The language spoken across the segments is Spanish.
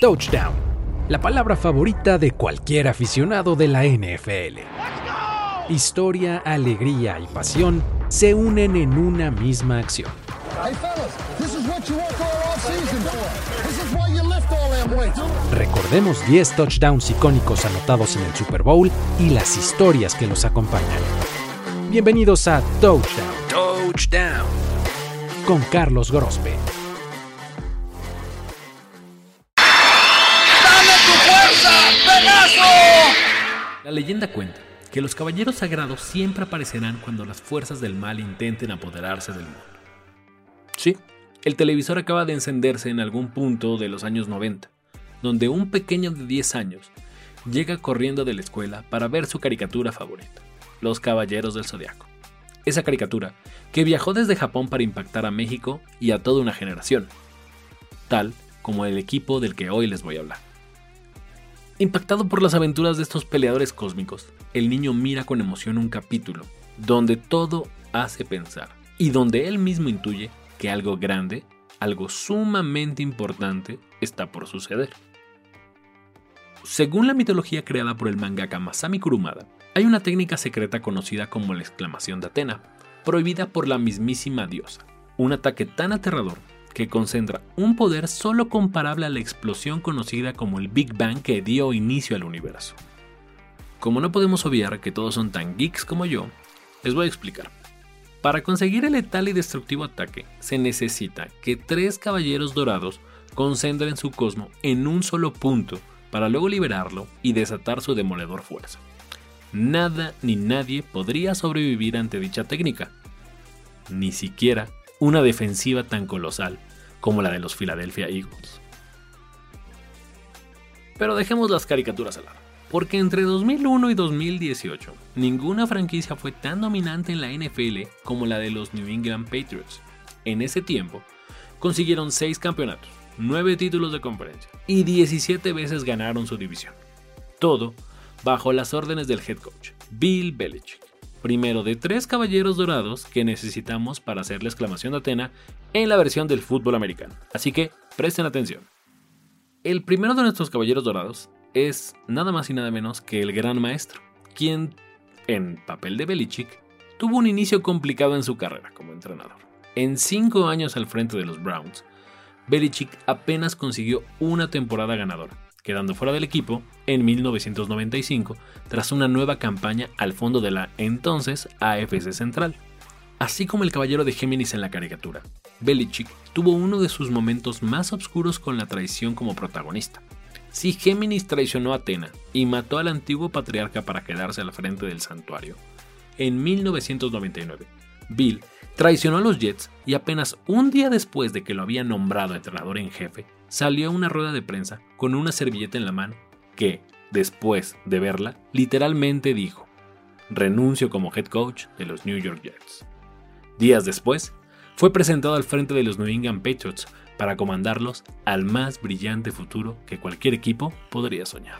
Touchdown, la palabra favorita de cualquier aficionado de la NFL. Historia, alegría y pasión se unen en una misma acción. Recordemos 10 touchdowns icónicos anotados en el Super Bowl y las historias que los acompañan. Bienvenidos a Touchdown. Touchdown. Con Carlos Grospe. La leyenda cuenta que los caballeros sagrados siempre aparecerán cuando las fuerzas del mal intenten apoderarse del mundo. Sí, el televisor acaba de encenderse en algún punto de los años 90, donde un pequeño de 10 años llega corriendo de la escuela para ver su caricatura favorita, Los Caballeros del Zodiaco. Esa caricatura que viajó desde Japón para impactar a México y a toda una generación, tal como el equipo del que hoy les voy a hablar. Impactado por las aventuras de estos peleadores cósmicos, el niño mira con emoción un capítulo donde todo hace pensar y donde él mismo intuye que algo grande, algo sumamente importante, está por suceder. Según la mitología creada por el mangaka Masami Kurumada, hay una técnica secreta conocida como la exclamación de Atena, prohibida por la mismísima diosa, un ataque tan aterrador que concentra un poder solo comparable a la explosión conocida como el Big Bang que dio inicio al universo. Como no podemos obviar que todos son tan geeks como yo, les voy a explicar. Para conseguir el letal y destructivo ataque, se necesita que tres caballeros dorados concentren su cosmo en un solo punto para luego liberarlo y desatar su demoledor fuerza. Nada ni nadie podría sobrevivir ante dicha técnica, ni siquiera una defensiva tan colosal como la de los Philadelphia Eagles. Pero dejemos las caricaturas al lado, porque entre 2001 y 2018, ninguna franquicia fue tan dominante en la NFL como la de los New England Patriots. En ese tiempo, consiguieron 6 campeonatos, 9 títulos de conferencia y 17 veces ganaron su división. Todo bajo las órdenes del head coach, Bill Belichick primero de tres caballeros dorados que necesitamos para hacer la exclamación de Atena en la versión del fútbol americano. Así que presten atención. El primero de nuestros caballeros dorados es nada más y nada menos que el gran maestro, quien, en papel de Belichick, tuvo un inicio complicado en su carrera como entrenador. En cinco años al frente de los Browns, Belichick apenas consiguió una temporada ganadora quedando fuera del equipo en 1995 tras una nueva campaña al fondo de la entonces AFC Central. Así como el caballero de Géminis en la caricatura, Belichick tuvo uno de sus momentos más oscuros con la traición como protagonista. Si Géminis traicionó a Atena y mató al antiguo patriarca para quedarse al frente del santuario, en 1999, Bill traicionó a los Jets y apenas un día después de que lo había nombrado entrenador en jefe, salió a una rueda de prensa con una servilleta en la mano que, después de verla, literalmente dijo, renuncio como head coach de los New York Jets. Días después, fue presentado al frente de los New England Patriots para comandarlos al más brillante futuro que cualquier equipo podría soñar.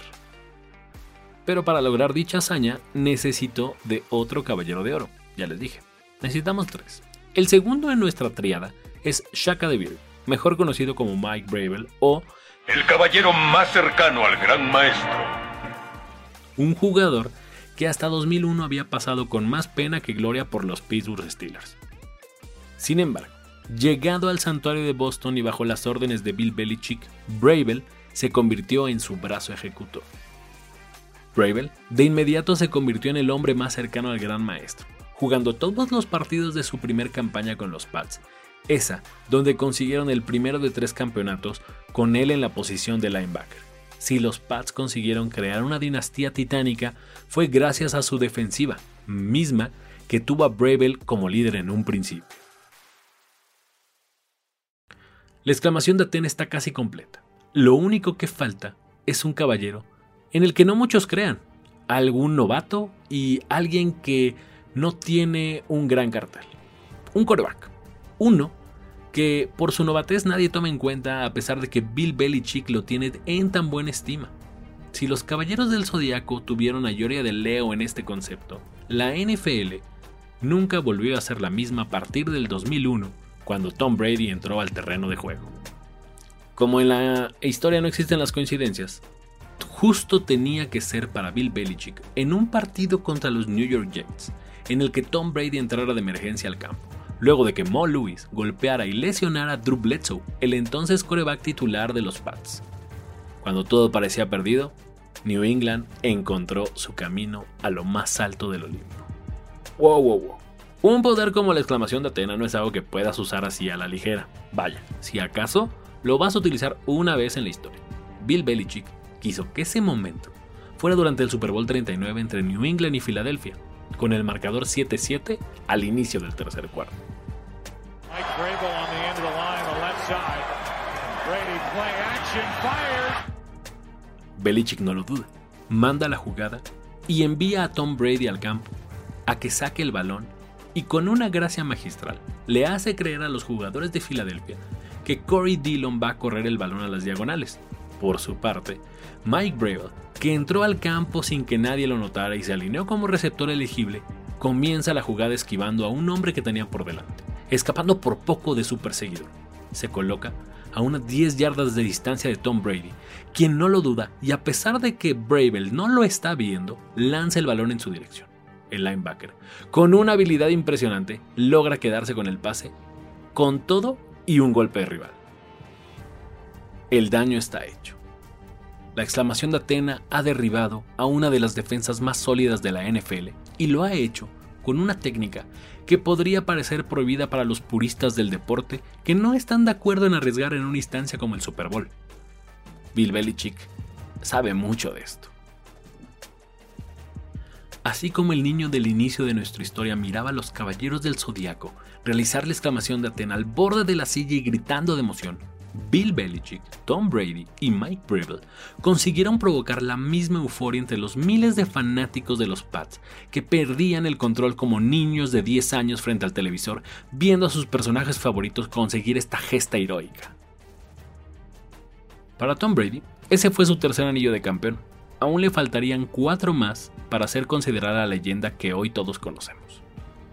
Pero para lograr dicha hazaña necesitó de otro caballero de oro, ya les dije. Necesitamos tres. El segundo en nuestra triada es Shaka DeVille, mejor conocido como Mike Bravel o el caballero más cercano al gran maestro. Un jugador que hasta 2001 había pasado con más pena que gloria por los Pittsburgh Steelers. Sin embargo, llegado al santuario de Boston y bajo las órdenes de Bill Belichick, Bravel se convirtió en su brazo ejecutor. Bravel de inmediato se convirtió en el hombre más cercano al gran maestro, jugando todos los partidos de su primer campaña con los Pats esa donde consiguieron el primero de tres campeonatos con él en la posición de linebacker. Si los Pats consiguieron crear una dinastía titánica fue gracias a su defensiva, misma que tuvo a Bravel como líder en un principio. La exclamación de Aten está casi completa. Lo único que falta es un caballero en el que no muchos crean, algún novato y alguien que no tiene un gran cartel. Un coreback. Uno que por su novatez nadie toma en cuenta a pesar de que Bill Belichick lo tiene en tan buena estima. Si los Caballeros del Zodiaco tuvieron a Yoria del Leo en este concepto, la NFL nunca volvió a ser la misma a partir del 2001, cuando Tom Brady entró al terreno de juego. Como en la historia no existen las coincidencias, justo tenía que ser para Bill Belichick en un partido contra los New York Jets, en el que Tom Brady entrara de emergencia al campo, luego de que Mo Lewis golpeara y lesionara a Drew Bledsoe, el entonces coreback titular de los Pats. Cuando todo parecía perdido, New England encontró su camino a lo más alto del Olimpo. Wow, wow, wow. Un poder como la exclamación de Atena no es algo que puedas usar así a la ligera. Vaya, si acaso, lo vas a utilizar una vez en la historia. Bill Belichick quiso que ese momento fuera durante el Super Bowl 39 entre New England y Filadelfia, con el marcador 7-7 al inicio del tercer cuarto. Belichick no lo duda, manda la jugada y envía a Tom Brady al campo a que saque el balón y con una gracia magistral le hace creer a los jugadores de Filadelfia que Corey Dillon va a correr el balón a las diagonales. Por su parte, Mike Bravel, que entró al campo sin que nadie lo notara y se alineó como receptor elegible, comienza la jugada esquivando a un hombre que tenía por delante, escapando por poco de su perseguidor. Se coloca a unas 10 yardas de distancia de Tom Brady, quien no lo duda y a pesar de que Bravel no lo está viendo, lanza el balón en su dirección. El linebacker, con una habilidad impresionante, logra quedarse con el pase, con todo y un golpe de rival. El daño está hecho. La exclamación de Atena ha derribado a una de las defensas más sólidas de la NFL y lo ha hecho con una técnica que podría parecer prohibida para los puristas del deporte que no están de acuerdo en arriesgar en una instancia como el Super Bowl. Bill Belichick sabe mucho de esto. Así como el niño del inicio de nuestra historia miraba a los caballeros del zodiaco realizar la exclamación de Atena al borde de la silla y gritando de emoción, Bill Belichick, Tom Brady y Mike Breville consiguieron provocar la misma euforia entre los miles de fanáticos de los Pats que perdían el control como niños de 10 años frente al televisor viendo a sus personajes favoritos conseguir esta gesta heroica. Para Tom Brady, ese fue su tercer anillo de campeón. Aún le faltarían cuatro más para ser considerada la leyenda que hoy todos conocemos.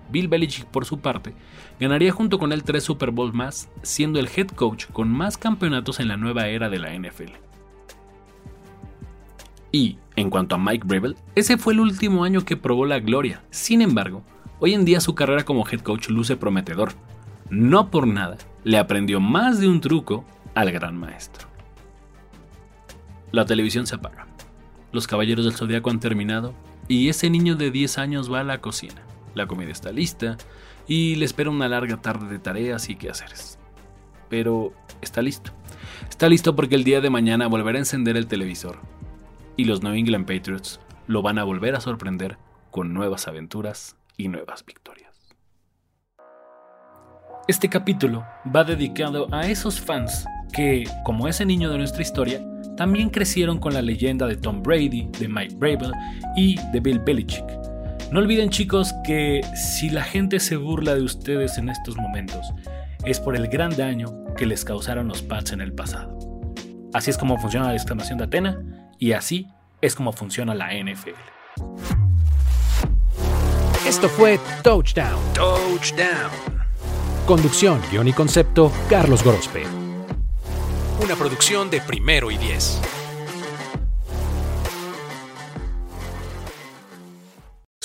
Bill Belichick, por su parte, ganaría junto con él tres Super Bowls más, siendo el head coach con más campeonatos en la nueva era de la NFL. Y, en cuanto a Mike Breville, ese fue el último año que probó la gloria. Sin embargo, hoy en día su carrera como head coach luce prometedor. No por nada, le aprendió más de un truco al gran maestro. La televisión se apaga. Los caballeros del zodiaco han terminado y ese niño de 10 años va a la cocina la comida está lista y le espera una larga tarde de tareas y quehaceres. Pero está listo. Está listo porque el día de mañana volverá a encender el televisor y los New England Patriots lo van a volver a sorprender con nuevas aventuras y nuevas victorias. Este capítulo va dedicado a esos fans que, como ese niño de nuestra historia, también crecieron con la leyenda de Tom Brady, de Mike Bravel y de Bill Belichick no olviden chicos que si la gente se burla de ustedes en estos momentos, es por el gran daño que les causaron los Pats en el pasado. Así es como funciona la exclamación de Atena y así es como funciona la NFL. Esto fue Touchdown. Touchdown. Conducción, guion y concepto, Carlos Gorospe. Una producción de primero y diez.